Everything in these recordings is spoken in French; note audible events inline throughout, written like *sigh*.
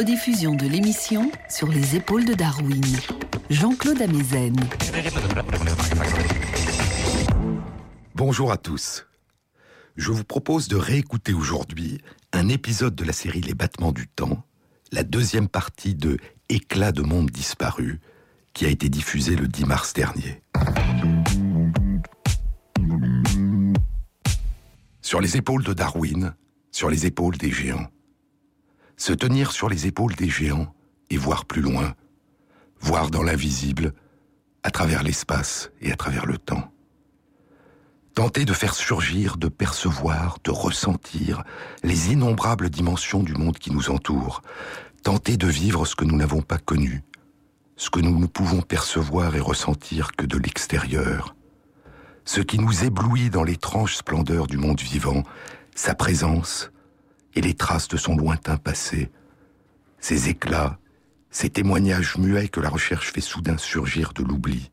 rediffusion de l'émission Sur les épaules de Darwin. Jean-Claude Amezen. Bonjour à tous. Je vous propose de réécouter aujourd'hui un épisode de la série Les battements du temps, la deuxième partie de Éclat de monde disparu, qui a été diffusée le 10 mars dernier. Sur les épaules de Darwin, sur les épaules des géants. Se tenir sur les épaules des géants et voir plus loin, voir dans l'invisible, à travers l'espace et à travers le temps. Tenter de faire surgir, de percevoir, de ressentir les innombrables dimensions du monde qui nous entoure. Tenter de vivre ce que nous n'avons pas connu, ce que nous ne pouvons percevoir et ressentir que de l'extérieur. Ce qui nous éblouit dans l'étrange splendeur du monde vivant, sa présence et les traces de son lointain passé, ses éclats, ces témoignages muets que la recherche fait soudain surgir de l'oubli,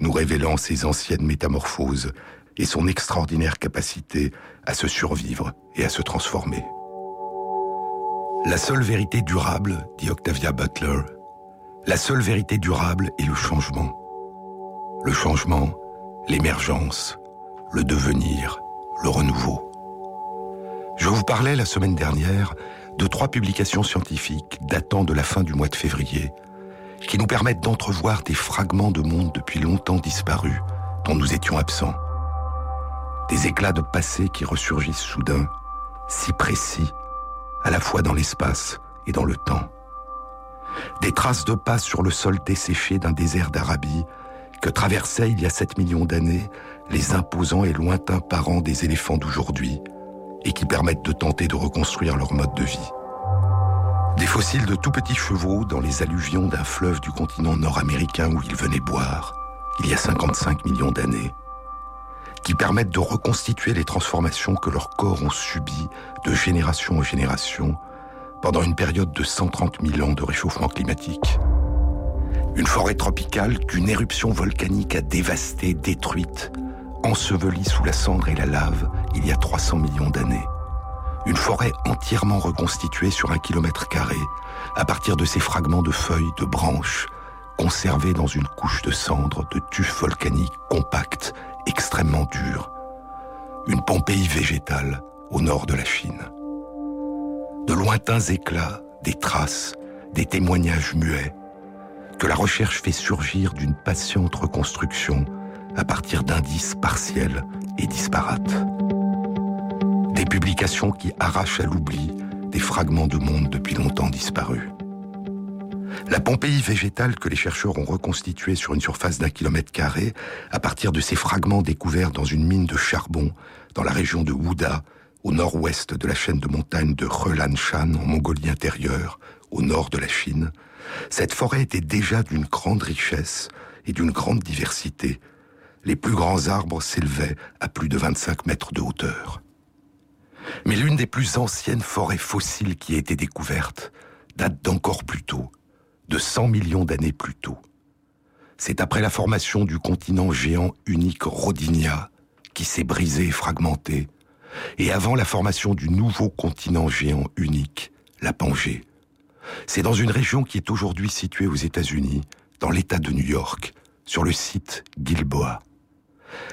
nous révélant ses anciennes métamorphoses et son extraordinaire capacité à se survivre et à se transformer. La seule vérité durable, dit Octavia Butler, la seule vérité durable est le changement. Le changement, l'émergence, le devenir, le renouveau. Je vous parlais la semaine dernière de trois publications scientifiques datant de la fin du mois de février qui nous permettent d'entrevoir des fragments de monde depuis longtemps disparus dont nous étions absents. Des éclats de passé qui ressurgissent soudain, si précis, à la fois dans l'espace et dans le temps. Des traces de pas sur le sol desséché d'un désert d'Arabie que traversaient il y a 7 millions d'années les imposants et lointains parents des éléphants d'aujourd'hui, et qui permettent de tenter de reconstruire leur mode de vie. Des fossiles de tout petits chevaux dans les alluvions d'un fleuve du continent nord-américain où ils venaient boire, il y a 55 millions d'années, qui permettent de reconstituer les transformations que leurs corps ont subies de génération en génération pendant une période de 130 000 ans de réchauffement climatique. Une forêt tropicale qu'une éruption volcanique a dévastée, détruite, ensevelie sous la cendre et la lave il y a 300 millions d'années. Une forêt entièrement reconstituée sur un kilomètre carré, à partir de ces fragments de feuilles, de branches, conservés dans une couche de cendres, de tufs volcaniques compacts, extrêmement durs. Une Pompéi végétale au nord de la Chine. De lointains éclats, des traces, des témoignages muets, que la recherche fait surgir d'une patiente reconstruction à partir d'indices partiels et disparates. Des publications qui arrachent à l'oubli des fragments de monde depuis longtemps disparus. La Pompéi végétale que les chercheurs ont reconstituée sur une surface d'un kilomètre carré à partir de ces fragments découverts dans une mine de charbon dans la région de Wuda, au nord-ouest de la chaîne de montagnes de Relanshan en Mongolie intérieure, au nord de la Chine, cette forêt était déjà d'une grande richesse et d'une grande diversité. Les plus grands arbres s'élevaient à plus de 25 mètres de hauteur. Mais l'une des plus anciennes forêts fossiles qui a été découverte date d'encore plus tôt, de 100 millions d'années plus tôt. C'est après la formation du continent géant unique Rodinia, qui s'est brisé et fragmenté, et avant la formation du nouveau continent géant unique, la Pangée. C'est dans une région qui est aujourd'hui située aux États-Unis, dans l'État de New York, sur le site Gilboa.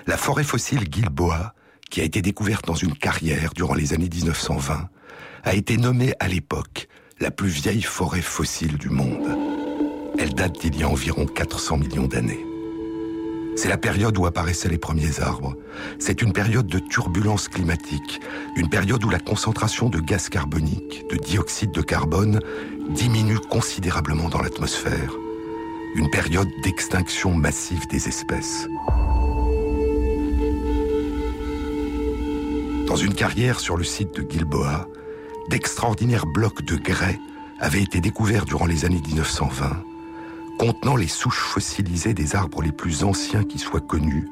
La forêt fossile Gilboa qui a été découverte dans une carrière durant les années 1920, a été nommée à l'époque la plus vieille forêt fossile du monde. Elle date d'il y a environ 400 millions d'années. C'est la période où apparaissaient les premiers arbres. C'est une période de turbulence climatique, une période où la concentration de gaz carbonique, de dioxyde de carbone, diminue considérablement dans l'atmosphère. Une période d'extinction massive des espèces. Dans une carrière sur le site de Gilboa, d'extraordinaires blocs de grès avaient été découverts durant les années 1920, contenant les souches fossilisées des arbres les plus anciens qui soient connus,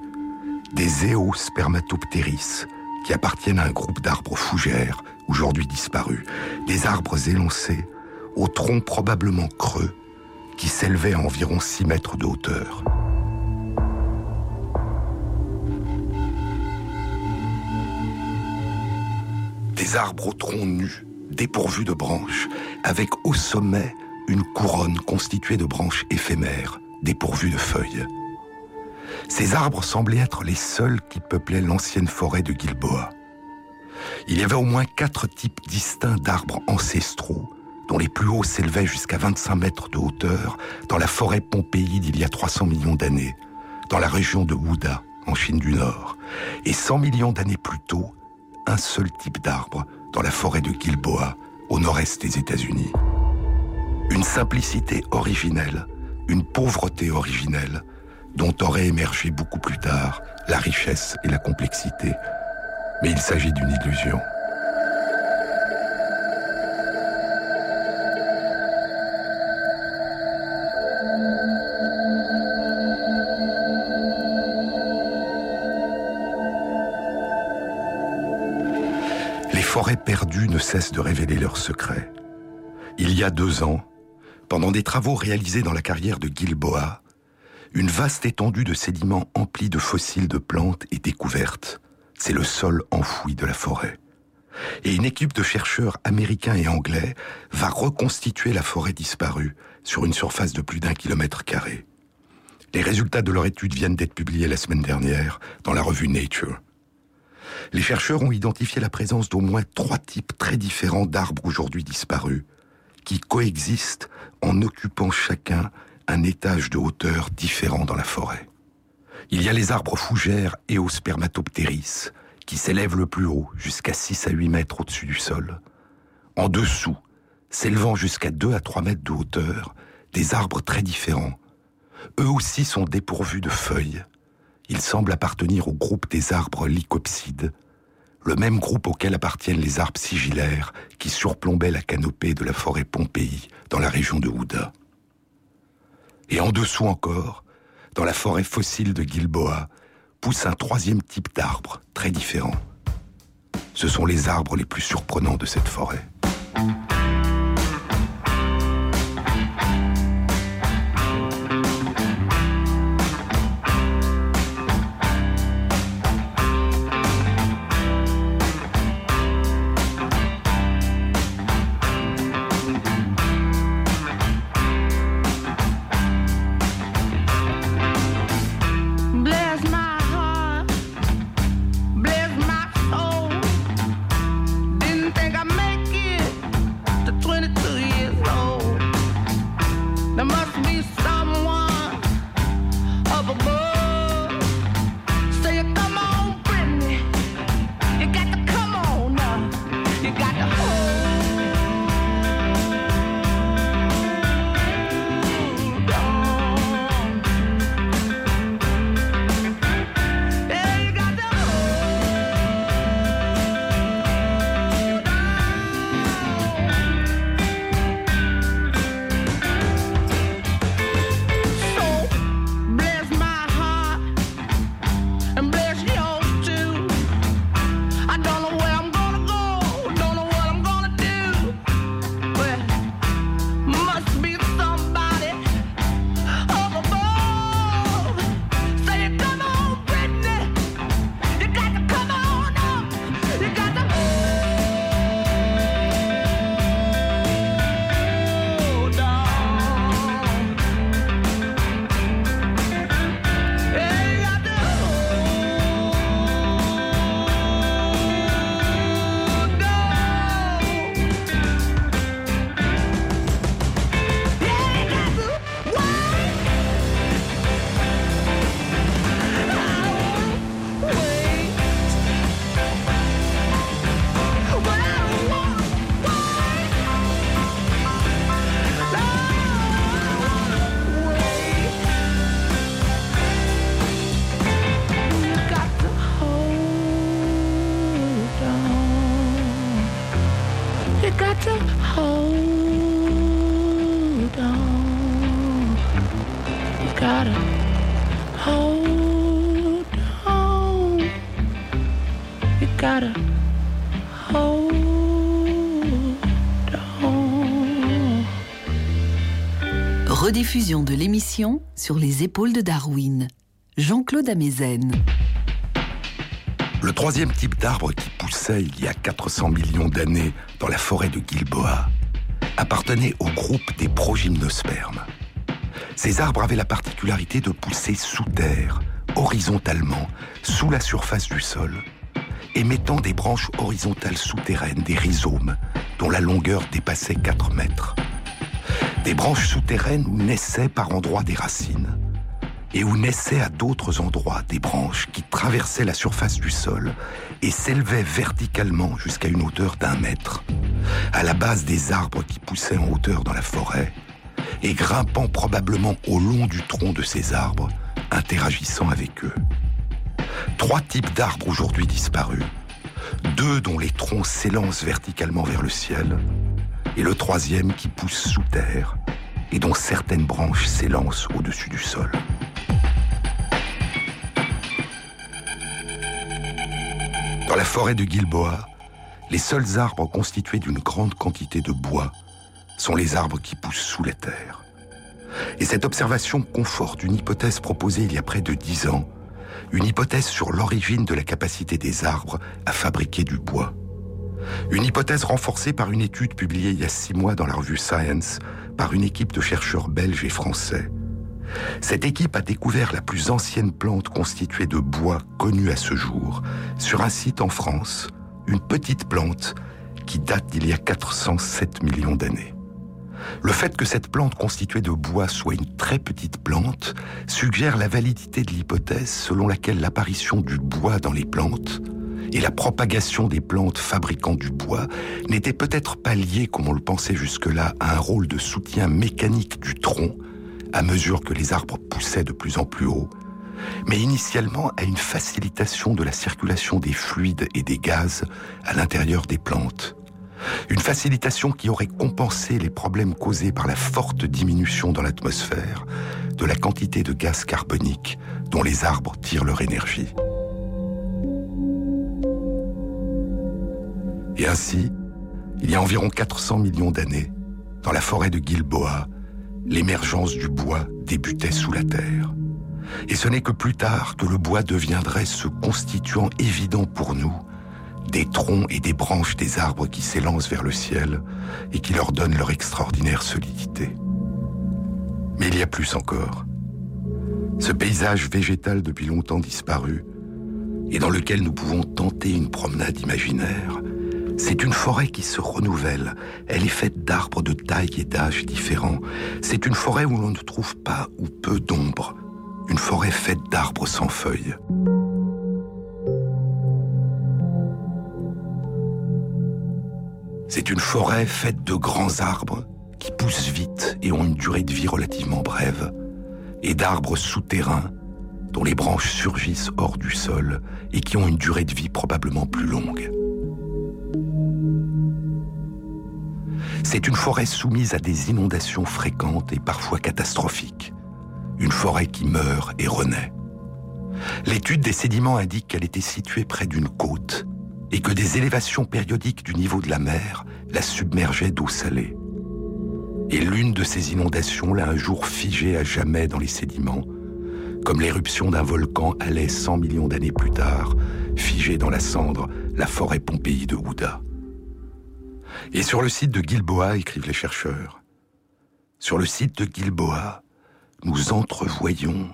des Eospermatopteris, qui appartiennent à un groupe d'arbres fougères, aujourd'hui disparus, des arbres élancés, au tronc probablement creux, qui s'élevaient à environ 6 mètres de hauteur. Des arbres au tronc nu, dépourvu de branches, avec au sommet une couronne constituée de branches éphémères, dépourvues de feuilles. Ces arbres semblaient être les seuls qui peuplaient l'ancienne forêt de Gilboa. Il y avait au moins quatre types distincts d'arbres ancestraux, dont les plus hauts s'élevaient jusqu'à 25 mètres de hauteur dans la forêt Pompéi d'il y a 300 millions d'années, dans la région de Wuda, en Chine du Nord, et 100 millions d'années plus tôt, un seul type d'arbre dans la forêt de Gilboa, au nord-est des États-Unis. Une simplicité originelle, une pauvreté originelle, dont aurait émergé beaucoup plus tard la richesse et la complexité. Mais il s'agit d'une illusion. Forêts perdues ne cessent de révéler leurs secrets. Il y a deux ans, pendant des travaux réalisés dans la carrière de Gilboa, une vaste étendue de sédiments emplis de fossiles de plantes est découverte. C'est le sol enfoui de la forêt. Et une équipe de chercheurs américains et anglais va reconstituer la forêt disparue sur une surface de plus d'un kilomètre carré. Les résultats de leur étude viennent d'être publiés la semaine dernière dans la revue Nature. Les chercheurs ont identifié la présence d'au moins trois types très différents d'arbres aujourd'hui disparus, qui coexistent en occupant chacun un étage de hauteur différent dans la forêt. Il y a les arbres fougères et aux qui s'élèvent le plus haut, jusqu'à 6 à 8 mètres au-dessus du sol. En dessous, s'élevant jusqu'à 2 à 3 mètres de hauteur, des arbres très différents. Eux aussi sont dépourvus de feuilles. Ils semblent appartenir au groupe des arbres lycopsides, le même groupe auquel appartiennent les arbres sigillaires qui surplombaient la canopée de la forêt Pompéi dans la région de Houda. Et en dessous encore, dans la forêt fossile de Gilboa, pousse un troisième type d'arbre très différent. Ce sont les arbres les plus surprenants de cette forêt. Rediffusion de l'émission sur les épaules de Darwin. Jean-Claude Amezen. Le troisième type d'arbre qui poussait il y a 400 millions d'années dans la forêt de Gilboa appartenait au groupe des progymnospermes. Ces arbres avaient la particularité de pousser sous terre, horizontalement, sous la surface du sol, émettant des branches horizontales souterraines, des rhizomes, dont la longueur dépassait 4 mètres. Des branches souterraines où naissaient par endroits des racines, et où naissaient à d'autres endroits des branches qui traversaient la surface du sol et s'élevaient verticalement jusqu'à une hauteur d'un mètre, à la base des arbres qui poussaient en hauteur dans la forêt, et grimpant probablement au long du tronc de ces arbres, interagissant avec eux. Trois types d'arbres aujourd'hui disparus, deux dont les troncs s'élancent verticalement vers le ciel, et le troisième qui pousse sous terre et dont certaines branches s'élancent au-dessus du sol. Dans la forêt de Gilboa, les seuls arbres constitués d'une grande quantité de bois sont les arbres qui poussent sous la terre. Et cette observation conforte une hypothèse proposée il y a près de dix ans, une hypothèse sur l'origine de la capacité des arbres à fabriquer du bois. Une hypothèse renforcée par une étude publiée il y a six mois dans la revue Science par une équipe de chercheurs belges et français. Cette équipe a découvert la plus ancienne plante constituée de bois connue à ce jour, sur un site en France, une petite plante qui date d'il y a 407 millions d'années. Le fait que cette plante constituée de bois soit une très petite plante suggère la validité de l'hypothèse selon laquelle l'apparition du bois dans les plantes et la propagation des plantes fabriquant du bois n'étaient peut-être pas liées, comme on le pensait jusque-là, à un rôle de soutien mécanique du tronc à mesure que les arbres poussaient de plus en plus haut, mais initialement à une facilitation de la circulation des fluides et des gaz à l'intérieur des plantes. Une facilitation qui aurait compensé les problèmes causés par la forte diminution dans l'atmosphère de la quantité de gaz carbonique dont les arbres tirent leur énergie. Et ainsi, il y a environ 400 millions d'années, dans la forêt de Gilboa, l'émergence du bois débutait sous la terre. Et ce n'est que plus tard que le bois deviendrait ce constituant évident pour nous des troncs et des branches des arbres qui s'élancent vers le ciel et qui leur donnent leur extraordinaire solidité. Mais il y a plus encore. Ce paysage végétal depuis longtemps disparu, et dans lequel nous pouvons tenter une promenade imaginaire, c'est une forêt qui se renouvelle. Elle est faite d'arbres de taille et d'âge différents. C'est une forêt où l'on ne trouve pas ou peu d'ombre. Une forêt faite d'arbres sans feuilles. C'est une forêt faite de grands arbres qui poussent vite et ont une durée de vie relativement brève, et d'arbres souterrains dont les branches surgissent hors du sol et qui ont une durée de vie probablement plus longue. C'est une forêt soumise à des inondations fréquentes et parfois catastrophiques. Une forêt qui meurt et renaît. L'étude des sédiments indique qu'elle était située près d'une côte et que des élévations périodiques du niveau de la mer la submergeaient d'eau salée. Et l'une de ces inondations l'a un jour figée à jamais dans les sédiments, comme l'éruption d'un volcan allait 100 millions d'années plus tard figer dans la cendre la forêt Pompéi de Ouda. Et sur le site de Gilboa, écrivent les chercheurs, sur le site de Gilboa, nous entrevoyons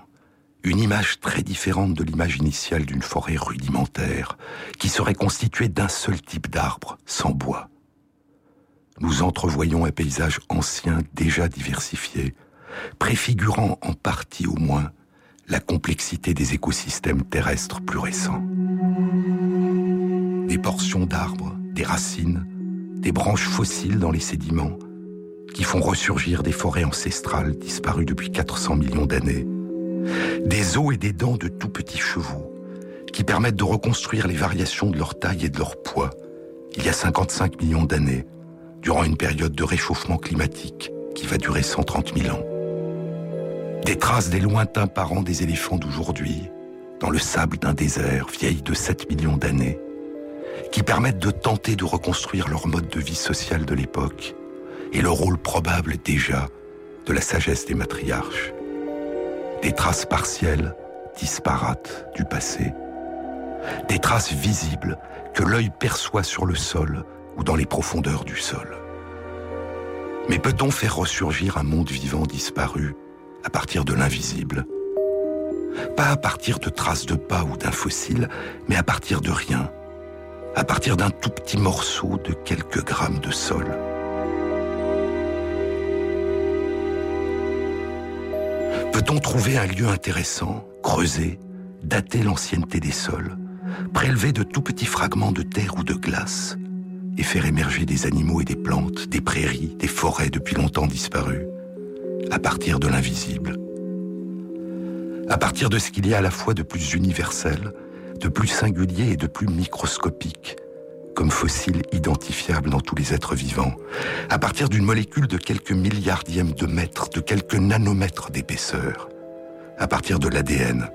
une image très différente de l'image initiale d'une forêt rudimentaire, qui serait constituée d'un seul type d'arbre, sans bois. Nous entrevoyons un paysage ancien déjà diversifié, préfigurant en partie au moins la complexité des écosystèmes terrestres plus récents. Des portions d'arbres, des racines, des branches fossiles dans les sédiments, qui font ressurgir des forêts ancestrales disparues depuis 400 millions d'années, des os et des dents de tout petits chevaux, qui permettent de reconstruire les variations de leur taille et de leur poids, il y a 55 millions d'années, durant une période de réchauffement climatique qui va durer 130 000 ans. Des traces des lointains parents des éléphants d'aujourd'hui, dans le sable d'un désert vieil de 7 millions d'années, qui permettent de tenter de reconstruire leur mode de vie social de l'époque et le rôle probable déjà de la sagesse des matriarches. Des traces partielles, disparates du passé, des traces visibles que l'œil perçoit sur le sol ou dans les profondeurs du sol. Mais peut-on faire ressurgir un monde vivant disparu à partir de l'invisible? Pas à partir de traces de pas ou d'un fossile, mais à partir de rien, à partir d'un tout petit morceau de quelques grammes de sol. Peut-on trouver un lieu intéressant, creuser, dater l'ancienneté des sols, prélever de tout petits fragments de terre ou de glace, et faire émerger des animaux et des plantes, des prairies, des forêts depuis longtemps disparues, à partir de l'invisible? À partir de ce qu'il y a à la fois de plus universel, de plus singulier et de plus microscopique, comme fossile identifiable dans tous les êtres vivants, à partir d'une molécule de quelques milliardièmes de mètres, de quelques nanomètres d'épaisseur, à partir de l'ADN,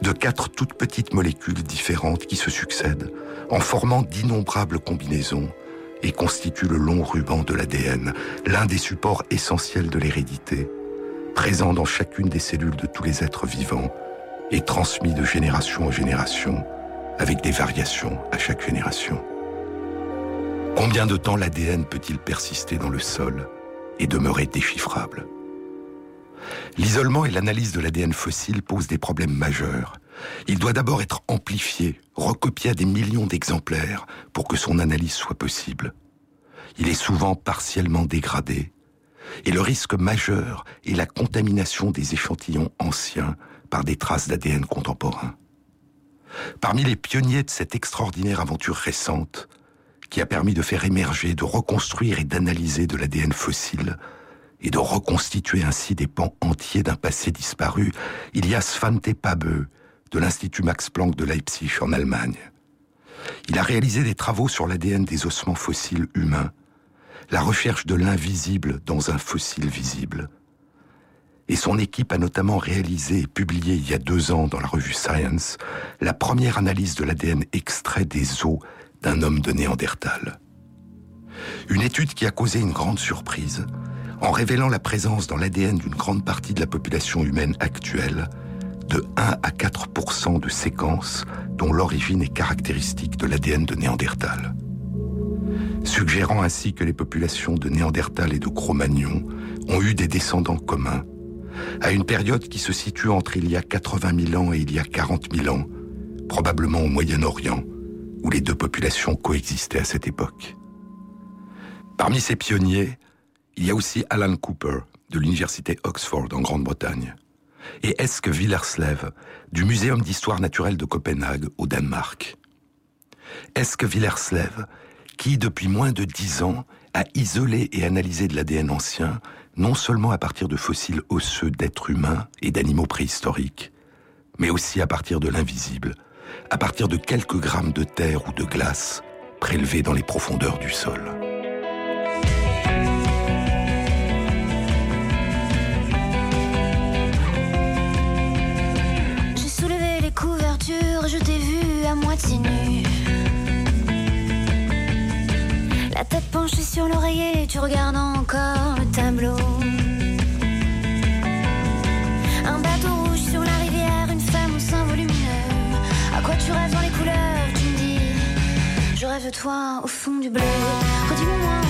de quatre toutes petites molécules différentes qui se succèdent, en formant d'innombrables combinaisons, et constituent le long ruban de l'ADN, l'un des supports essentiels de l'hérédité, présent dans chacune des cellules de tous les êtres vivants, et transmis de génération en génération, avec des variations à chaque génération. Combien de temps l'ADN peut-il persister dans le sol et demeurer déchiffrable? L'isolement et l'analyse de l'ADN fossile posent des problèmes majeurs. Il doit d'abord être amplifié, recopié à des millions d'exemplaires pour que son analyse soit possible. Il est souvent partiellement dégradé, et le risque majeur est la contamination des échantillons anciens par des traces d'ADN contemporains. Parmi les pionniers de cette extraordinaire aventure récente, qui a permis de faire émerger, de reconstruire et d'analyser de l'ADN fossile, et de reconstituer ainsi des pans entiers d'un passé disparu, il y a Svante Pabeu de l'Institut Max Planck de Leipzig en Allemagne. Il a réalisé des travaux sur l'ADN des ossements fossiles humains, la recherche de l'invisible dans un fossile visible. Et son équipe a notamment réalisé et publié il y a deux ans dans la revue Science la première analyse de l'ADN extrait des os d'un homme de Néandertal. Une étude qui a causé une grande surprise, en révélant la présence dans l'ADN d'une grande partie de la population humaine actuelle de 1 à 4% de séquences dont l'origine est caractéristique de l'ADN de Néandertal. Suggérant ainsi que les populations de Néandertal et de Cro-Magnon ont eu des descendants communs, à une période qui se situe entre il y a 80 000 ans et il y a 40 000 ans, probablement au Moyen-Orient, où les deux populations coexistaient à cette époque. Parmi ces pionniers, il y a aussi Alan Cooper de l'université Oxford en Grande-Bretagne et Eske Villerslev du Muséum d'histoire naturelle de Copenhague au Danemark. Eske Villerslev, qui depuis moins de dix ans a isolé et analysé de l'ADN ancien, non seulement à partir de fossiles osseux d'êtres humains et d'animaux préhistoriques, mais aussi à partir de l'invisible, à partir de quelques grammes de terre ou de glace prélevés dans les profondeurs du sol. La tête penchée sur l'oreiller, tu regardes encore le tableau. Un bateau rouge sur la rivière, une femme au sein volumineux. À quoi tu rêves dans les couleurs Tu me dis, je rêve de toi au fond du bleu. Redis-moi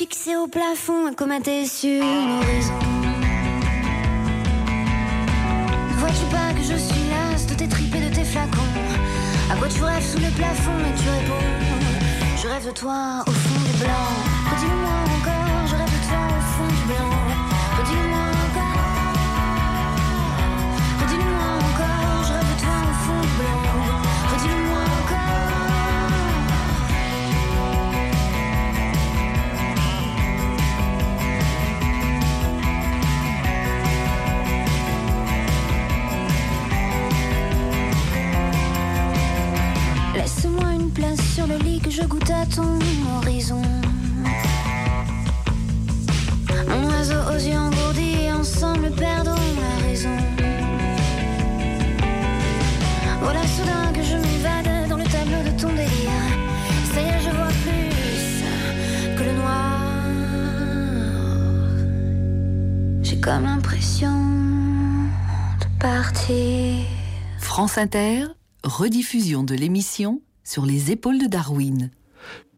fixé au plafond, commenté sur l'horizon. Ne vois-tu pas que je suis las de tes tripes et de tes flacons? À quoi tu rêves sous le plafond et tu réponds? Je rêve de toi au fond du blanc. Redis-moi je goûte à ton horizon. Mon oiseau aux yeux engourdis, ensemble perdons la raison. Voilà soudain que je m'évade dans le tableau de ton délire. Ça y est, je vois plus que le noir. J'ai comme l'impression de partir. France Inter, rediffusion de l'émission sur les épaules de Darwin.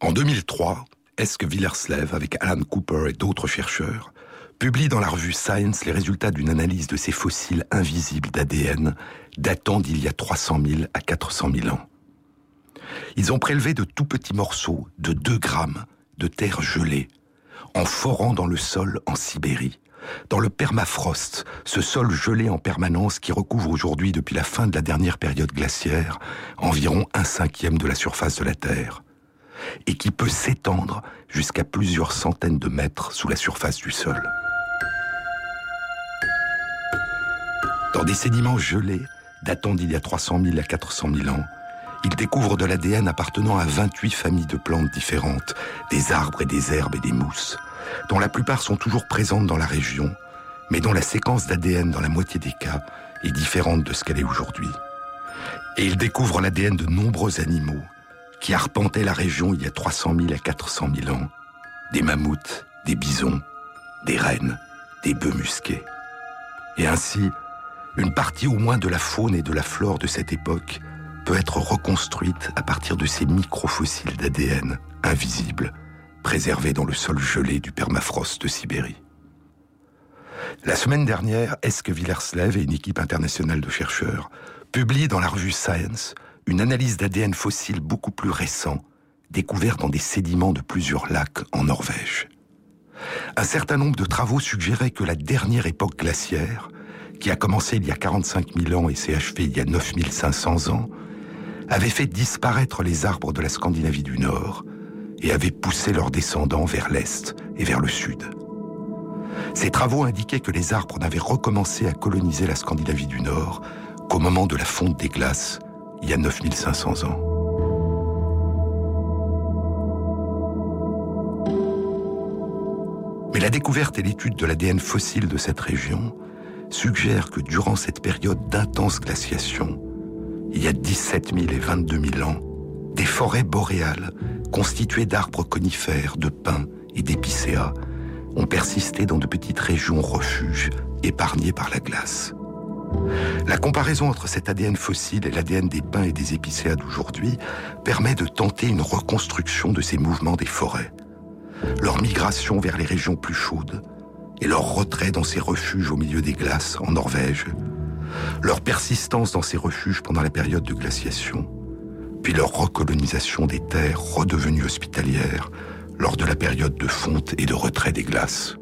En 2003, Eske Villerslev, avec Alan Cooper et d'autres chercheurs, publie dans la revue Science les résultats d'une analyse de ces fossiles invisibles d'ADN datant d'il y a 300 000 à 400 000 ans. Ils ont prélevé de tout petits morceaux de 2 grammes de terre gelée en forant dans le sol en Sibérie, dans le permafrost, ce sol gelé en permanence qui recouvre aujourd'hui, depuis la fin de la dernière période glaciaire, environ un cinquième de la surface de la Terre, et qui peut s'étendre jusqu'à plusieurs centaines de mètres sous la surface du sol. Dans des sédiments gelés, datant d'il y a 300 000 à 400 000 ans, ils découvrent de l'ADN appartenant à 28 familles de plantes différentes, des arbres et des herbes et des mousses, dont la plupart sont toujours présentes dans la région, mais dont la séquence d'ADN dans la moitié des cas est différente de ce qu'elle est aujourd'hui. Et ils découvrent l'ADN de nombreux animaux qui arpentaient la région il y a 300 000 à 400 000 ans, des mammouths, des bisons, des rennes, des bœufs musqués. Et ainsi, une partie au moins de la faune et de la flore de cette époque peut être reconstruite à partir de ces microfossiles d'ADN invisibles, préservés dans le sol gelé du permafrost de Sibérie. La semaine dernière, Eske Villerslev et une équipe internationale de chercheurs publient dans la revue Science une analyse d'ADN fossile beaucoup plus récent, découvert dans des sédiments de plusieurs lacs en Norvège. Un certain nombre de travaux suggéraient que la dernière époque glaciaire, qui a commencé il y a 45 000 ans et s'est achevée il y a 9 500 ans, avait fait disparaître les arbres de la Scandinavie du Nord et avait poussé leurs descendants vers l'Est et vers le Sud. Ces travaux indiquaient que les arbres n'avaient recommencé à coloniser la Scandinavie du Nord qu'au moment de la fonte des glaces, il y a 9500 ans. Mais la découverte et l'étude de l'ADN fossile de cette région suggèrent que durant cette période d'intense glaciation, il y a 17 000 et 22 000 ans, des forêts boréales constituées d'arbres conifères, de pins et d'épicéas ont persisté dans de petites régions refuges épargnées par la glace. La comparaison entre cet ADN fossile et l'ADN des pins et des épicéas d'aujourd'hui permet de tenter une reconstruction de ces mouvements des forêts, leur migration vers les régions plus chaudes et leur retrait dans ces refuges au milieu des glaces en Norvège, leur persistance dans ces refuges pendant la période de glaciation, puis leur recolonisation des terres redevenues hospitalières lors de la période de fonte et de retrait des glaces.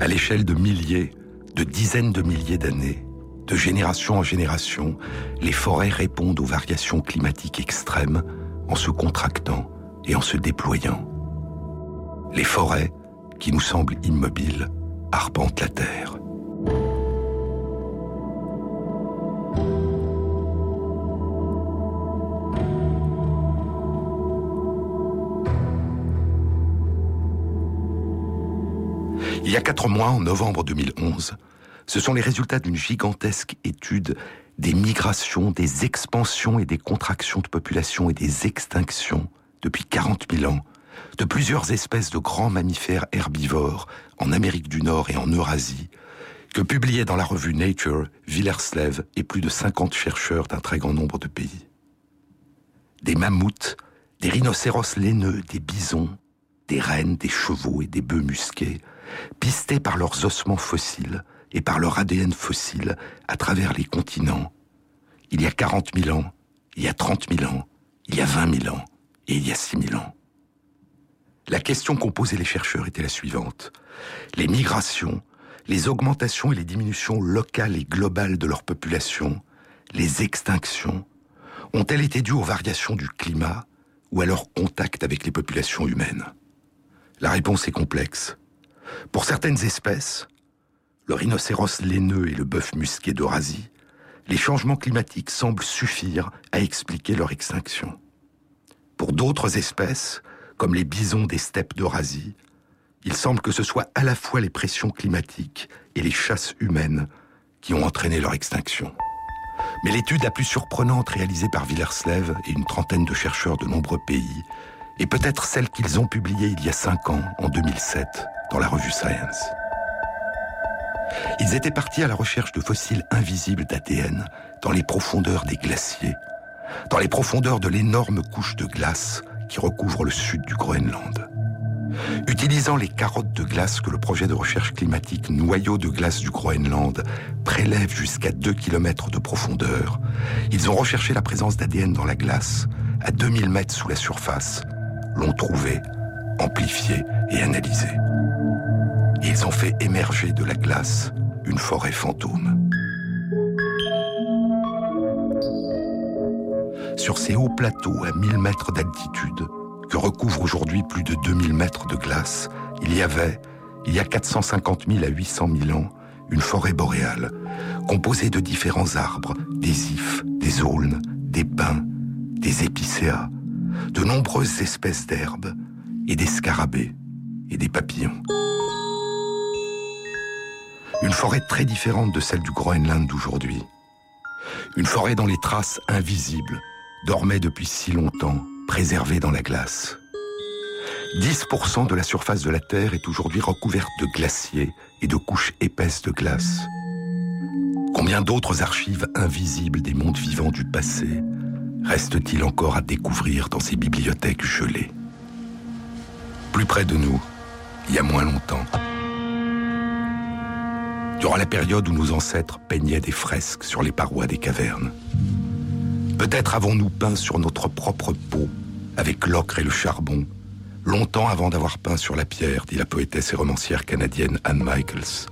À l'échelle de milliers, de dizaines de milliers d'années, de génération en génération, les forêts répondent aux variations climatiques extrêmes en se contractant et en se déployant. Les forêts, qui nous semblent immobiles, arpentent la Terre. Il y a quatre mois, en novembre 2011, ce sont les résultats d'une gigantesque étude des migrations, des expansions et des contractions de population et des extinctions depuis 40 000 ans de plusieurs espèces de grands mammifères herbivores en Amérique du Nord et en Eurasie, que publiaient dans la revue Nature Villerslev et plus de 50 chercheurs d'un très grand nombre de pays. Des mammouths, des rhinocéros laineux, des bisons, des rennes, des chevaux et des bœufs musqués, pistés par leurs ossements fossiles et par leur ADN fossile à travers les continents, il y a 40 000 ans, il y a 30 000 ans, il y a 20 000 ans et il y a 6 000 ans. La question qu'ont posée les chercheurs était la suivante. Les migrations, les augmentations et les diminutions locales et globales de leur population, les extinctions, ont-elles été dues aux variations du climat ou à leur contact avec les populations humaines? La réponse est complexe. Pour certaines espèces, le rhinocéros laineux et le bœuf musqué d'Eurasie, les changements climatiques semblent suffire à expliquer leur extinction. Pour d'autres espèces, comme les bisons des steppes d'Eurasie, il semble que ce soit à la fois les pressions climatiques et les chasses humaines qui ont entraîné leur extinction. Mais l'étude la plus surprenante réalisée par Villerslev et une trentaine de chercheurs de nombreux pays est peut-être celle qu'ils ont publiée il y a cinq ans, en 2007, dans la revue Science. Ils étaient partis à la recherche de fossiles invisibles d'ADN dans les profondeurs des glaciers, dans les profondeurs de l'énorme couche de glace qui recouvre le sud du Groenland. Utilisant les carottes de glace que le projet de recherche climatique Noyau de glace du Groenland prélève jusqu'à 2 km de profondeur, ils ont recherché la présence d'ADN dans la glace à 2000 mètres sous la surface, l'ont trouvé, amplifié et analysé. Ils ont fait émerger de la glace une forêt fantôme. Sur ces hauts plateaux à 1000 mètres d'altitude, que recouvre aujourd'hui plus de 2000 mètres de glace, il y avait, il y a 450 000 à 800 000 ans, une forêt boréale, composée de différents arbres, des ifs, des aulnes, des pins, des épicéas, de nombreuses espèces d'herbes et des scarabées et des papillons. Une forêt très différente de celle du Groenland d'aujourd'hui. Une forêt dont les traces invisibles dormaient depuis si longtemps préservée dans la glace. 10% de la surface de la Terre est aujourd'hui recouverte de glaciers et de couches épaisses de glace. Combien d'autres archives invisibles des mondes vivants du passé restent-ils encore à découvrir dans ces bibliothèques gelées? Plus près de nous, il y a moins longtemps. Durant la période où nos ancêtres peignaient des fresques sur les parois des cavernes. Peut-être avons-nous peint sur notre propre peau, avec l'ocre et le charbon, longtemps avant d'avoir peint sur la pierre, dit la poétesse et romancière canadienne Anne Michaels.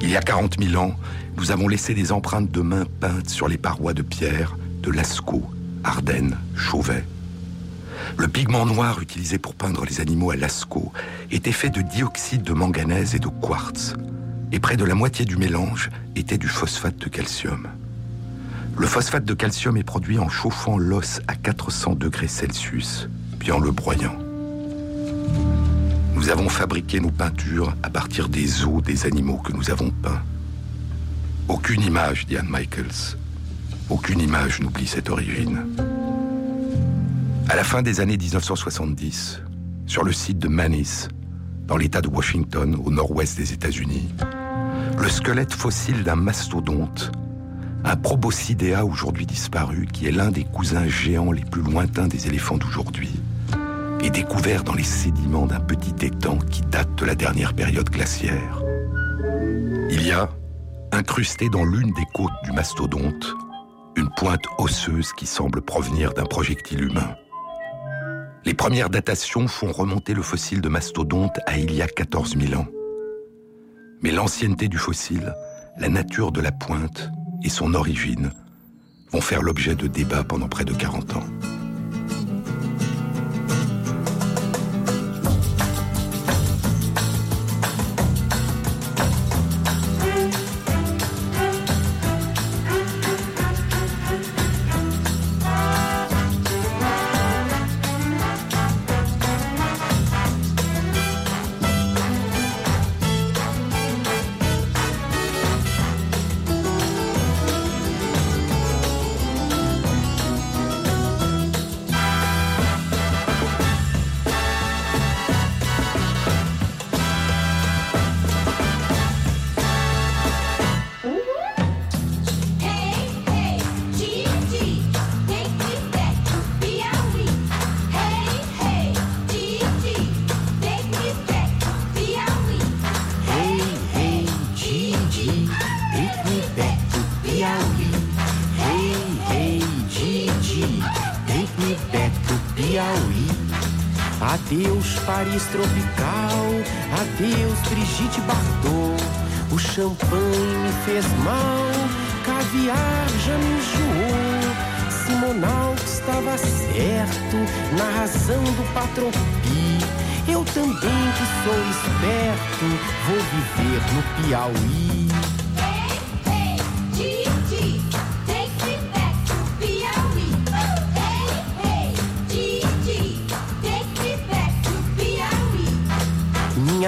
Il y a 40 000 ans, nous avons laissé des empreintes de mains peintes sur les parois de pierre de Lascaux, Ardennes, Chauvet. Le pigment noir utilisé pour peindre les animaux à Lascaux était fait de dioxyde de manganèse et de quartz, et près de la moitié du mélange était du phosphate de calcium. Le phosphate de calcium est produit en chauffant l'os à 400 degrés Celsius, puis en le broyant. Nous avons fabriqué nos peintures à partir des os des animaux que nous avons peints. Aucune image, dit Anne Michaels, aucune image n'oublie cette origine. À la fin des années 1970, sur le site de Manis, dans l'État de Washington, au nord-ouest des États-Unis, le squelette fossile d'un mastodonte un proboscidea aujourd'hui disparu, qui est l'un des cousins géants les plus lointains des éléphants d'aujourd'hui, est découvert dans les sédiments d'un petit étang qui date de la dernière période glaciaire. Il y a, incrusté dans l'une des côtes du mastodonte, une pointe osseuse qui semble provenir d'un projectile humain. Les premières datations font remonter le fossile de mastodonte à il y a 14 000 ans. Mais l'ancienneté du fossile, la nature de la pointe, et son origine vont faire l'objet de débats pendant près de 40 ans.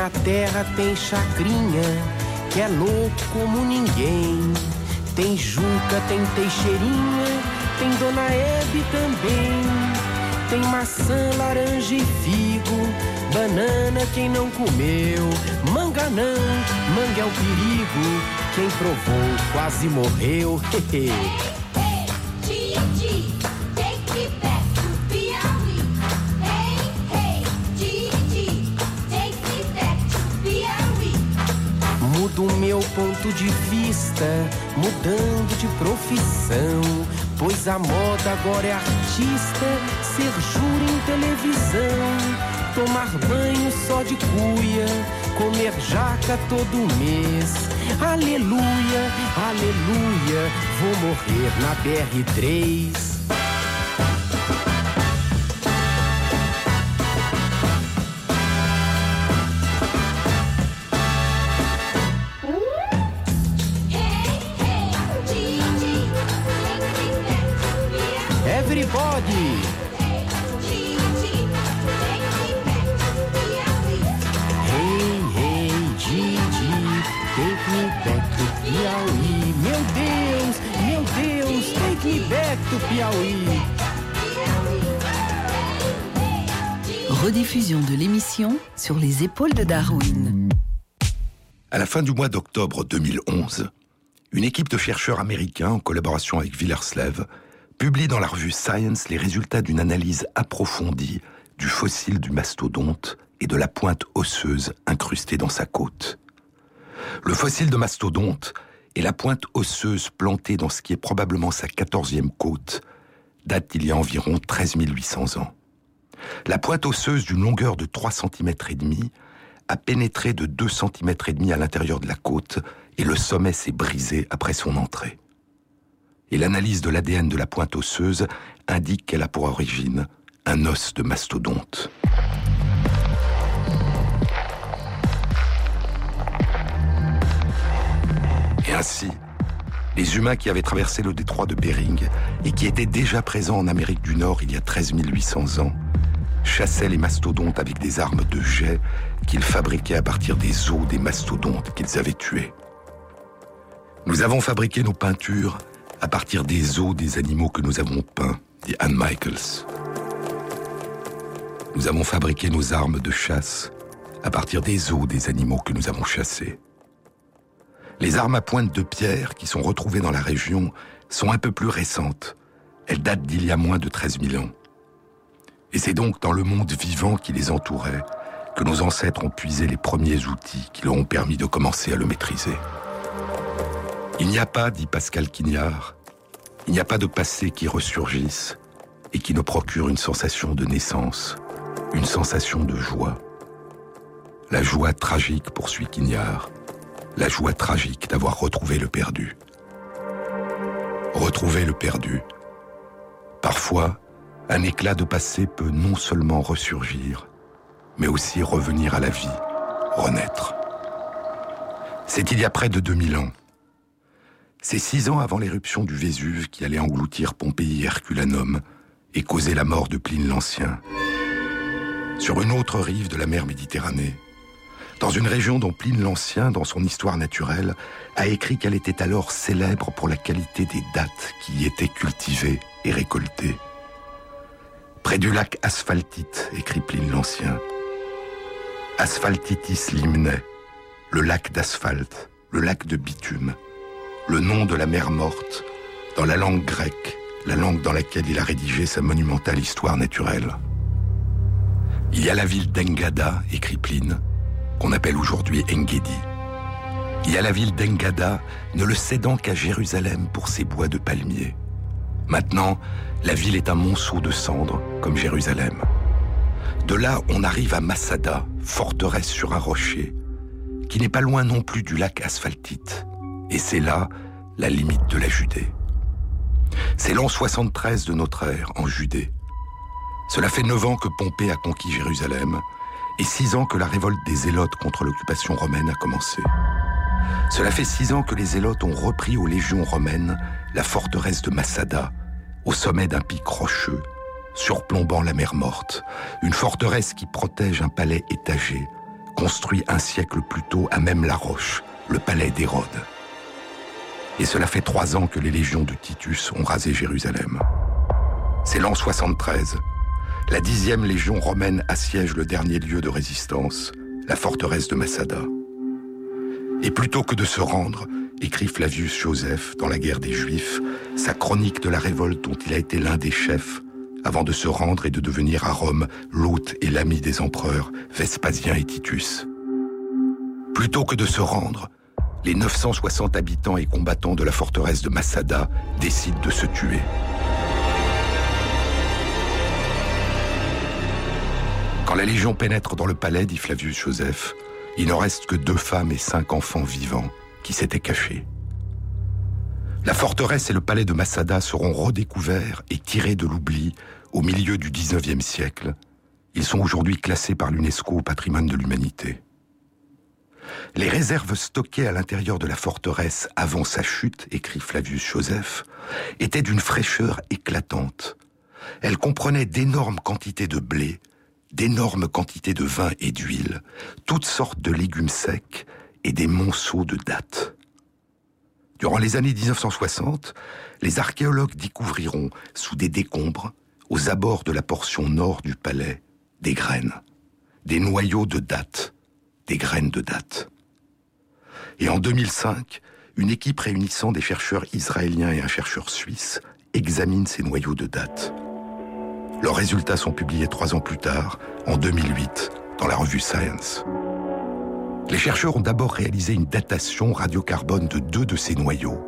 Minha terra tem chacrinha, que é louco como ninguém. Tem Juca, tem Teixeirinha, tem Dona Hebe também. Tem maçã, laranja e figo, banana quem não comeu. Manga não, manga é o perigo, quem provou quase morreu. *laughs* ponto de vista, mudando de profissão. Pois a moda agora é artista, ser júri em televisão, tomar banho só de cuia, comer jaca todo mês. Aleluia, aleluia, vou morrer na BR3. De l'émission sur les épaules de Darwin. À la fin du mois d'octobre 2011, une équipe de chercheurs américains, en collaboration avec Villerslev, publie dans la revue Science les résultats d'une analyse approfondie du fossile du mastodonte et de la pointe osseuse incrustée dans sa côte. Le fossile de mastodonte et la pointe osseuse plantée dans ce qui est probablement sa quatorzième côte date d'il y a environ 13 800 ans. La pointe osseuse d'une longueur de 3 cm et demi a pénétré de 2 cm et demi à l'intérieur de la côte et le sommet s'est brisé après son entrée. Et l'analyse de l'ADN de la pointe osseuse indique qu'elle a pour origine un os de mastodonte. Et ainsi, les humains qui avaient traversé le détroit de Bering et qui étaient déjà présents en Amérique du Nord il y a 13 800 ans, chassaient les mastodontes avec des armes de jet qu'ils fabriquaient à partir des os des mastodontes qu'ils avaient tués. Nous avons fabriqué nos peintures à partir des os des animaux que nous avons peints, dit Anne Michaels. Nous avons fabriqué nos armes de chasse à partir des os des animaux que nous avons chassés. Les armes à pointe de pierre qui sont retrouvées dans la région sont un peu plus récentes. Elles datent d'il y a moins de 13 000 ans. Et c'est donc dans le monde vivant qui les entourait que nos ancêtres ont puisé les premiers outils qui leur ont permis de commencer à le maîtriser. Il n'y a pas, dit Pascal Quignard, il n'y a pas de passé qui ressurgisse et qui ne procure une sensation de naissance, une sensation de joie. La joie tragique, poursuit Quignard, la joie tragique d'avoir retrouvé le perdu. Retrouver le perdu. Parfois, un éclat de passé peut non seulement ressurgir, mais aussi revenir à la vie, renaître. C'est il y a près de 2000 ans. C'est six ans avant l'éruption du Vésuve qui allait engloutir Pompéi Herculanum et causer la mort de Pline l'Ancien. Sur une autre rive de la mer Méditerranée, dans une région dont Pline l'Ancien, dans son histoire naturelle, a écrit qu'elle était alors célèbre pour la qualité des dattes qui y étaient cultivées et récoltées. Près du lac Asphaltite, écrit Pline l'Ancien. Asphaltitis limne, le lac d'asphalte, le lac de bitume, le nom de la mer morte, dans la langue grecque, la langue dans laquelle il a rédigé sa monumentale histoire naturelle. Il y a la ville d'Engada, écrit Pline, qu'on appelle aujourd'hui Engedi. Y a la ville d'Engada, ne le cédant qu'à Jérusalem pour ses bois de palmiers. Maintenant, la ville est un monceau de cendres, comme Jérusalem. De là, on arrive à Massada, forteresse sur un rocher, qui n'est pas loin non plus du lac asphaltite. Et c'est là la limite de la Judée. C'est l'an 73 de notre ère, en Judée. Cela fait neuf ans que Pompée a conquis Jérusalem, et six ans que la révolte des Zélotes contre l'occupation romaine a commencé. Cela fait six ans que les Zélotes ont repris aux légions romaines la forteresse de Massada, au sommet d'un pic rocheux, surplombant la mer morte, une forteresse qui protège un palais étagé construit un siècle plus tôt à même la roche, le palais d'Hérode. Et cela fait trois ans que les légions de Titus ont rasé Jérusalem. C'est l'an 73. La dixième légion romaine assiège le dernier lieu de résistance, la forteresse de Massada. Et plutôt que de se rendre, écrit Flavius Joseph dans la guerre des Juifs, sa chronique de la révolte dont il a été l'un des chefs, avant de se rendre et de devenir à Rome l'hôte et l'ami des empereurs Vespasien et Titus. Plutôt que de se rendre, les 960 habitants et combattants de la forteresse de Massada décident de se tuer. Quand la Légion pénètre dans le palais, dit Flavius Joseph, il ne reste que deux femmes et cinq enfants vivants qui s'étaient cachés. La forteresse et le palais de Massada seront redécouverts et tirés de l'oubli au milieu du XIXe siècle. Ils sont aujourd'hui classés par l'UNESCO au patrimoine de l'humanité. Les réserves stockées à l'intérieur de la forteresse avant sa chute, écrit Flavius Joseph, étaient d'une fraîcheur éclatante. Elles comprenaient d'énormes quantités de blé, d'énormes quantités de vin et d'huile, toutes sortes de légumes secs et des monceaux de dattes. Durant les années 1960, les archéologues découvriront, sous des décombres, aux abords de la portion nord du palais, des graines, des noyaux de dattes, des graines de dattes. Et en 2005, une équipe réunissant des chercheurs israéliens et un chercheur suisse examine ces noyaux de dattes. Leurs résultats sont publiés trois ans plus tard, en 2008, dans la revue Science. Les chercheurs ont d'abord réalisé une datation radiocarbone de deux de ces noyaux.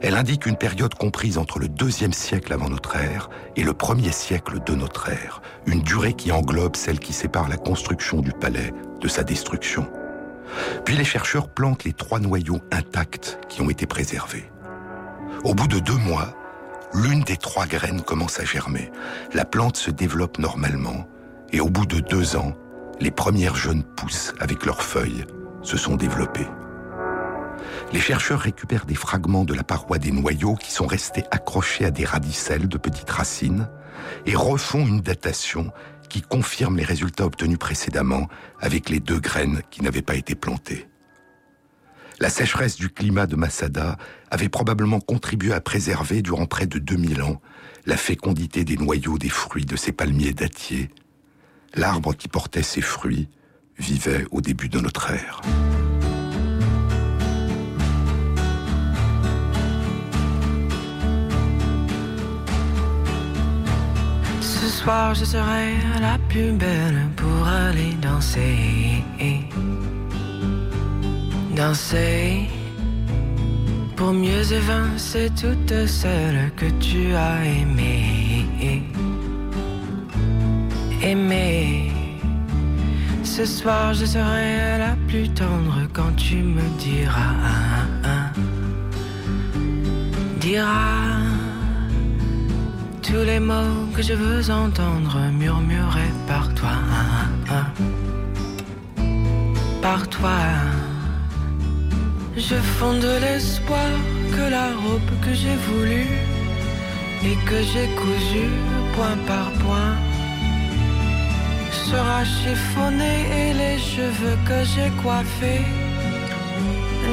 Elle indique une période comprise entre le deuxième siècle avant notre ère et le premier siècle de notre ère, une durée qui englobe celle qui sépare la construction du palais de sa destruction. Puis les chercheurs plantent les trois noyaux intacts qui ont été préservés. Au bout de deux mois, l'une des trois graines commence à germer. La plante se développe normalement et au bout de deux ans, les premières jeunes pousses avec leurs feuilles se sont développées. Les chercheurs récupèrent des fragments de la paroi des noyaux qui sont restés accrochés à des radicelles de petites racines et refont une datation qui confirme les résultats obtenus précédemment avec les deux graines qui n'avaient pas été plantées. La sécheresse du climat de Masada avait probablement contribué à préserver durant près de 2000 ans la fécondité des noyaux des fruits de ces palmiers dattiers. L'arbre qui portait ces fruits vivait au début de notre ère. Ce soir, je serai la plus belle pour aller danser danser pour mieux évincer toutes celles que tu as aimées. Aimer. Ce soir, je serai la plus tendre quand tu me diras. Diras tous les mots que je veux entendre murmurer par toi. Par toi. Je fonde l'espoir que la robe que j'ai voulue et que j'ai cousue point par point sera chiffonnée et les cheveux que j'ai coiffés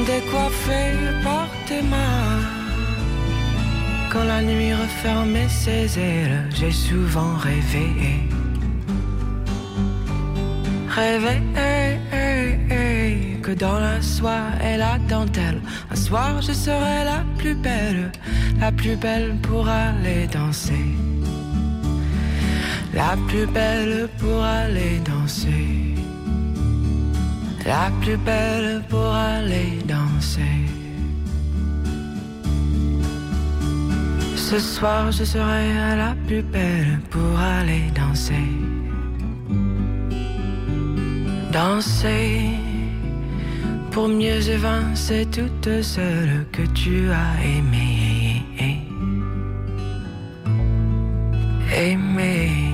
décoiffés par tes mains. Quand la nuit refermait ses ailes, j'ai souvent rêvé. Rêvé dans la soie et la dentelle, un soir je serai la plus belle, la plus belle pour aller danser. La plus belle pour aller danser. La plus belle pour aller danser. Ce soir je serai la plus belle pour aller danser. Danser pour mieux évincer toutes celles que tu as aimées. Aimées.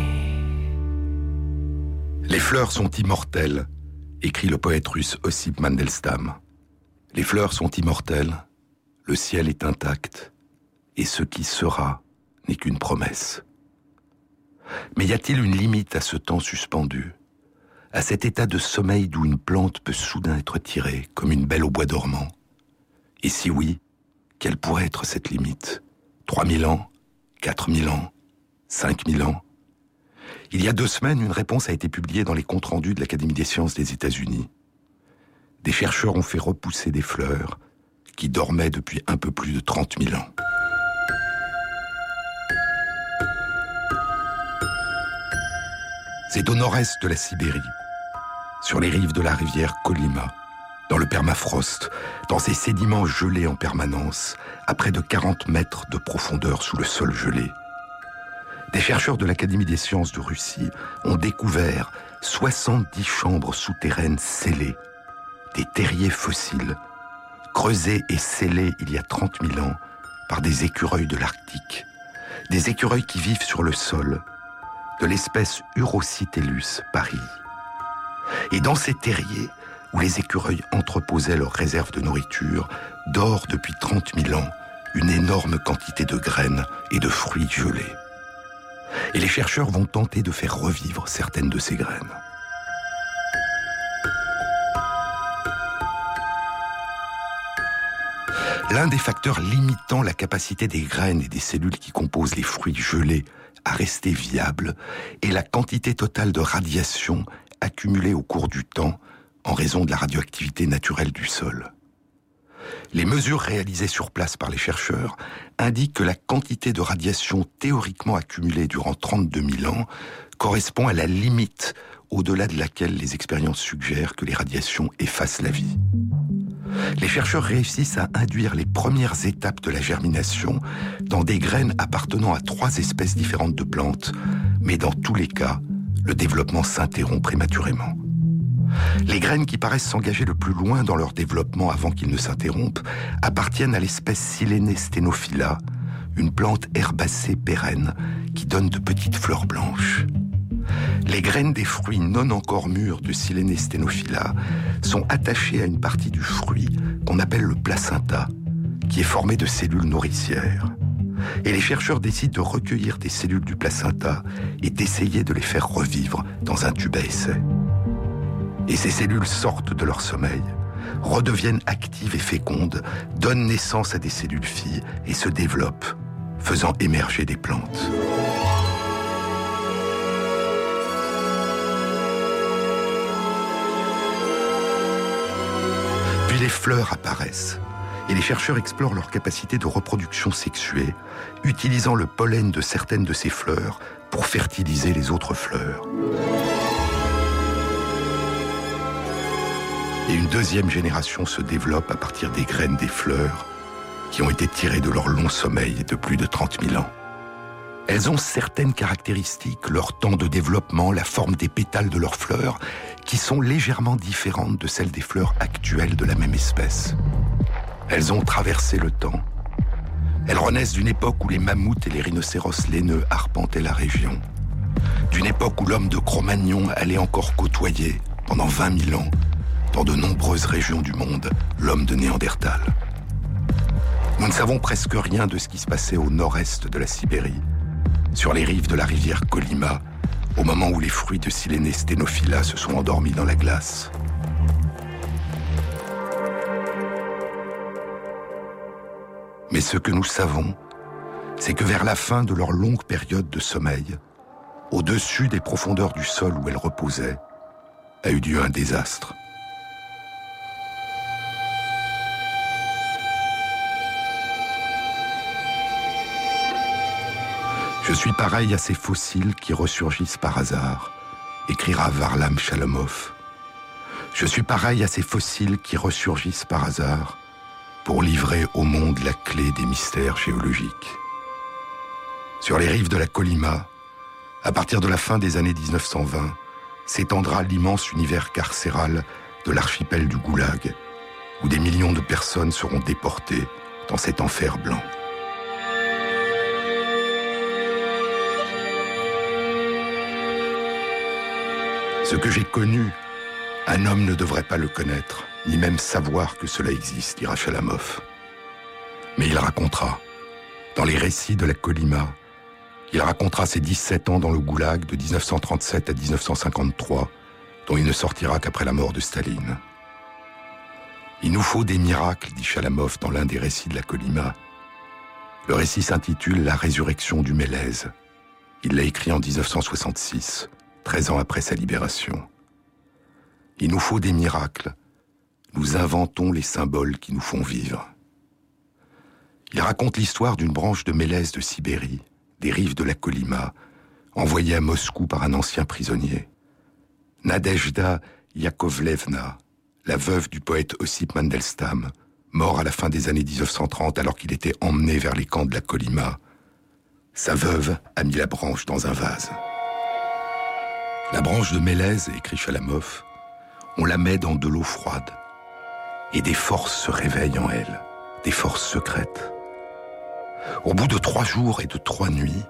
Les fleurs sont immortelles, écrit le poète russe Ossip Mandelstam. Les fleurs sont immortelles, le ciel est intact, et ce qui sera n'est qu'une promesse. Mais y a-t-il une limite à ce temps suspendu? À cet état de sommeil d'où une plante peut soudain être tirée, comme une belle au bois dormant. Et si oui, quelle pourrait être cette limite? 3000 ans? 4000 ans? 5000 ans? Il y a deux semaines, une réponse a été publiée dans les comptes rendus de l'Académie des sciences des États-Unis. Des chercheurs ont fait repousser des fleurs qui dormaient depuis un peu plus de 30 000 ans. C'est au nord-est de la Sibérie, sur les rives de la rivière Kolima, dans le permafrost, dans ces sédiments gelés en permanence, à près de 40 mètres de profondeur sous le sol gelé. Des chercheurs de l'Académie des sciences de Russie ont découvert 70 chambres souterraines scellées, des terriers fossiles, creusés et scellés il y a 30 000 ans par des écureuils de l'Arctique, des écureuils qui vivent sur le sol, de l'espèce Urocitellus paris. Et dans ces terriers, où les écureuils entreposaient leurs réserves de nourriture, dort depuis 30 000 ans une énorme quantité de graines et de fruits gelés. Et les chercheurs vont tenter de faire revivre certaines de ces graines. L'un des facteurs limitant la capacité des graines et des cellules qui composent les fruits gelés à rester viables est la quantité totale de radiation accumulée au cours du temps en raison de la radioactivité naturelle du sol. Les mesures réalisées sur place par les chercheurs indiquent que la quantité de radiation théoriquement accumulée durant 32 000 ans correspond à la limite au-delà de laquelle les expériences suggèrent que les radiations effacent la vie. Les chercheurs réussissent à induire les premières étapes de la germination dans des graines appartenant à trois espèces différentes de plantes, mais dans tous les cas, le développement s'interrompt prématurément. Les graines qui paraissent s'engager le plus loin dans leur développement avant qu'ils ne s'interrompent appartiennent à l'espèce Silene stenophila, une plante herbacée pérenne qui donne de petites fleurs blanches. Les graines des fruits non encore mûrs de Silene stenophila sont attachées à une partie du fruit qu'on appelle le placenta, qui est formé de cellules nourricières. Et les chercheurs décident de recueillir des cellules du placenta et d'essayer de les faire revivre dans un tube à essai. Et ces cellules sortent de leur sommeil, redeviennent actives et fécondes, donnent naissance à des cellules filles et se développent, faisant émerger des plantes. Puis les fleurs apparaissent et les chercheurs explorent leur capacité de reproduction sexuée, utilisant le pollen de certaines de ces fleurs pour fertiliser les autres fleurs. Et une deuxième génération se développe à partir des graines des fleurs qui ont été tirées de leur long sommeil de plus de 30 000 ans. Elles ont certaines caractéristiques, leur temps de développement, la forme des pétales de leurs fleurs, qui sont légèrement différentes de celles des fleurs actuelles de la même espèce. Elles ont traversé le temps. Elles renaissent d'une époque où les mammouths et les rhinocéros laineux arpentaient la région. D'une époque où l'homme de Cro-Magnon allait encore côtoyer, pendant 20 000 ans, dans de nombreuses régions du monde, l'homme de Néandertal. Nous ne savons presque rien de ce qui se passait au nord-est de la Sibérie, sur les rives de la rivière Kolima, au moment où les fruits de Silene stenophila se sont endormis dans la glace. Mais ce que nous savons, c'est que vers la fin de leur longue période de sommeil, au-dessus des profondeurs du sol où elles reposaient, a eu lieu un désastre. Je suis pareil à ces fossiles qui ressurgissent par hasard, écrira Varlam Shalomov. Je suis pareil à ces fossiles qui ressurgissent par hasard pour livrer au monde la clé des mystères géologiques. Sur les rives de la Colima, à partir de la fin des années 1920, s'étendra l'immense univers carcéral de l'archipel du Goulag, où des millions de personnes seront déportées dans cet enfer blanc. Ce que j'ai connu, un homme ne devrait pas le connaître, ni même savoir que cela existe, dira Chalamov. Mais il racontera, dans les récits de la Colima, il racontera ses 17 ans dans le goulag de 1937 à 1953, dont il ne sortira qu'après la mort de Staline. Il nous faut des miracles, dit Chalamov dans l'un des récits de la Colima. Le récit s'intitule La résurrection du Mélèze. Il l'a écrit en 1966, 13 ans après sa libération. Il nous faut des miracles. Nous inventons les symboles qui nous font vivre. Il raconte l'histoire d'une branche de Mélèze de Sibérie, des rives de la Colima, envoyée à Moscou par un ancien prisonnier. Nadejda Yakovlevna, la veuve du poète Ossip Mandelstam, mort à la fin des années 1930 alors qu'il était emmené vers les camps de la Colima. Sa veuve a mis la branche dans un vase. La branche de Mélèze, écrit Chalamov, on la met dans de l'eau froide. Et des forces se réveillent en elle, des forces secrètes. Au bout de trois jours et de trois nuits,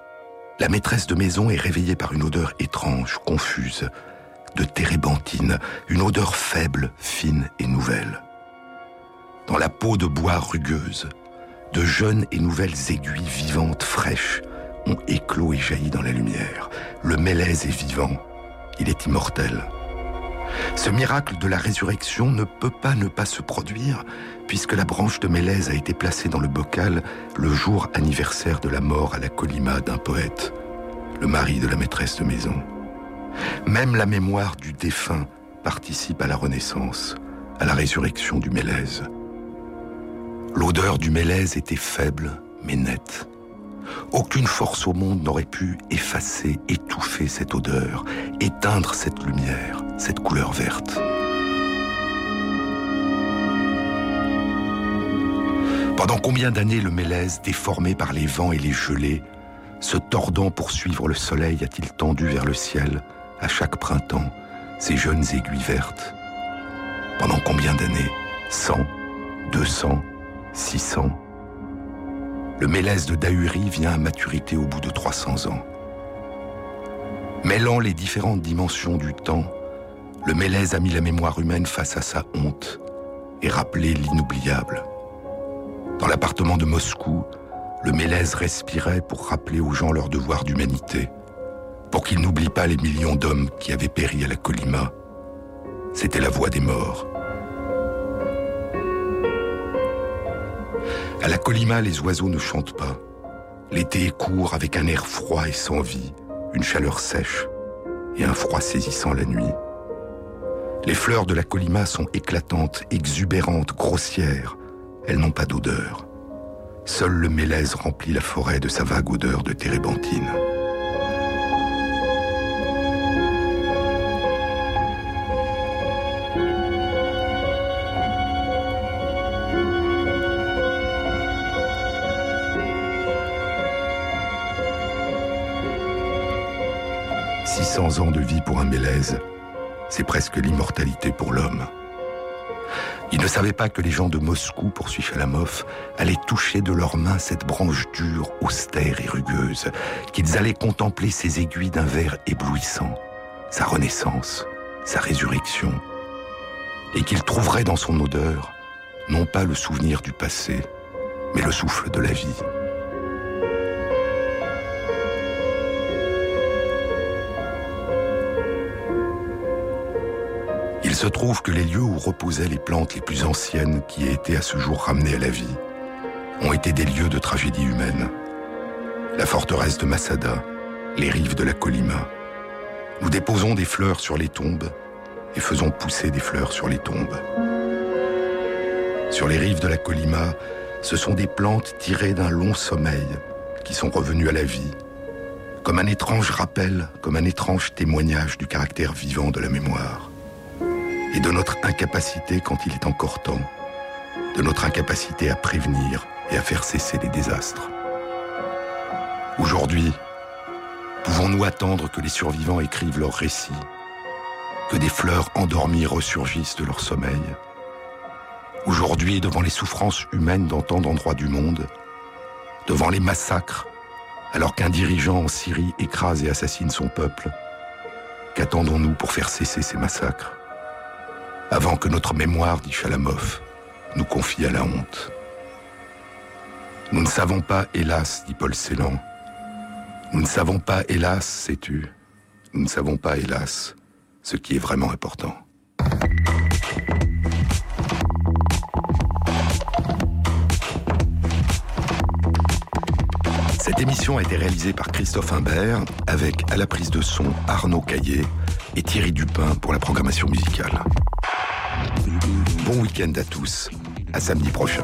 la maîtresse de maison est réveillée par une odeur étrange, confuse, de térébenthine, une odeur faible, fine et nouvelle. Dans la peau de bois rugueuse, de jeunes et nouvelles aiguilles vivantes, fraîches, ont éclos et jailli dans la lumière. Le mélèze est vivant, il est immortel. Ce miracle de la résurrection ne peut pas ne pas se produire, puisque la branche de Mélèze a été placée dans le bocal le jour anniversaire de la mort à la Colima d'un poète, le mari de la maîtresse de maison. Même la mémoire du défunt participe à la renaissance, à la résurrection du Mélèze. L'odeur du Mélèze était faible, mais nette. Aucune force au monde n'aurait pu effacer, étouffer cette odeur, éteindre cette lumière, cette couleur verte. Pendant combien d'années le mélèze, déformé par les vents et les gelées, se tordant pour suivre le soleil, a-t-il tendu vers le ciel, à chaque printemps, ses jeunes aiguilles vertes? Pendant combien d'années? Cent Deux cents Six cents le mélèze de Dahurie vient à maturité au bout de 300 ans. Mêlant les différentes dimensions du temps, le mélèze a mis la mémoire humaine face à sa honte et rappelé l'inoubliable. Dans l'appartement de Moscou, le mélèze respirait pour rappeler aux gens leur devoir d'humanité, pour qu'ils n'oublient pas les millions d'hommes qui avaient péri à la Colima. C'était la voix des morts. À la Colima, les oiseaux ne chantent pas. L'été est court avec un air froid et sans vie, une chaleur sèche et un froid saisissant la nuit. Les fleurs de la Colima sont éclatantes, exubérantes, grossières. Elles n'ont pas d'odeur. Seul le mélèze remplit la forêt de sa vague odeur de térébenthine. 600 ans de vie pour un Mélèze, c'est presque l'immortalité pour l'homme. Il ne savait pas que les gens de Moscou, poursuit Chalamov, allaient toucher de leurs mains cette branche dure, austère et rugueuse, qu'ils allaient contempler ses aiguilles d'un verre éblouissant, sa renaissance, sa résurrection, et qu'ils trouveraient dans son odeur non pas le souvenir du passé, mais le souffle de la vie. Se trouve que les lieux où reposaient les plantes les plus anciennes qui aient été à ce jour ramenées à la vie ont été des lieux de tragédie humaine. La forteresse de Masada, les rives de la Colima. Nous déposons des fleurs sur les tombes et faisons pousser des fleurs sur les tombes. Sur les rives de la Colima, ce sont des plantes tirées d'un long sommeil qui sont revenues à la vie, comme un étrange rappel, comme un étrange témoignage du caractère vivant de la mémoire et de notre incapacité quand il est encore temps, de notre incapacité à prévenir et à faire cesser les désastres. Aujourd'hui, pouvons-nous attendre que les survivants écrivent leurs récits, que des fleurs endormies ressurgissent de leur sommeil? Aujourd'hui, devant les souffrances humaines dans tant d'endroits du monde, devant les massacres, alors qu'un dirigeant en Syrie écrase et assassine son peuple, qu'attendons-nous pour faire cesser ces massacres? Avant que notre mémoire, dit Chalamov, nous confie à la honte. Nous ne savons pas, hélas, dit Paul Celan. Nous ne savons pas, hélas, sais-tu, nous ne savons pas, hélas, ce qui est vraiment important. Cette émission a été réalisée par Christophe Imbert avec à la prise de son Arnaud Caillé et Thierry Dupin pour la programmation musicale. Bon week-end à tous, à samedi prochain.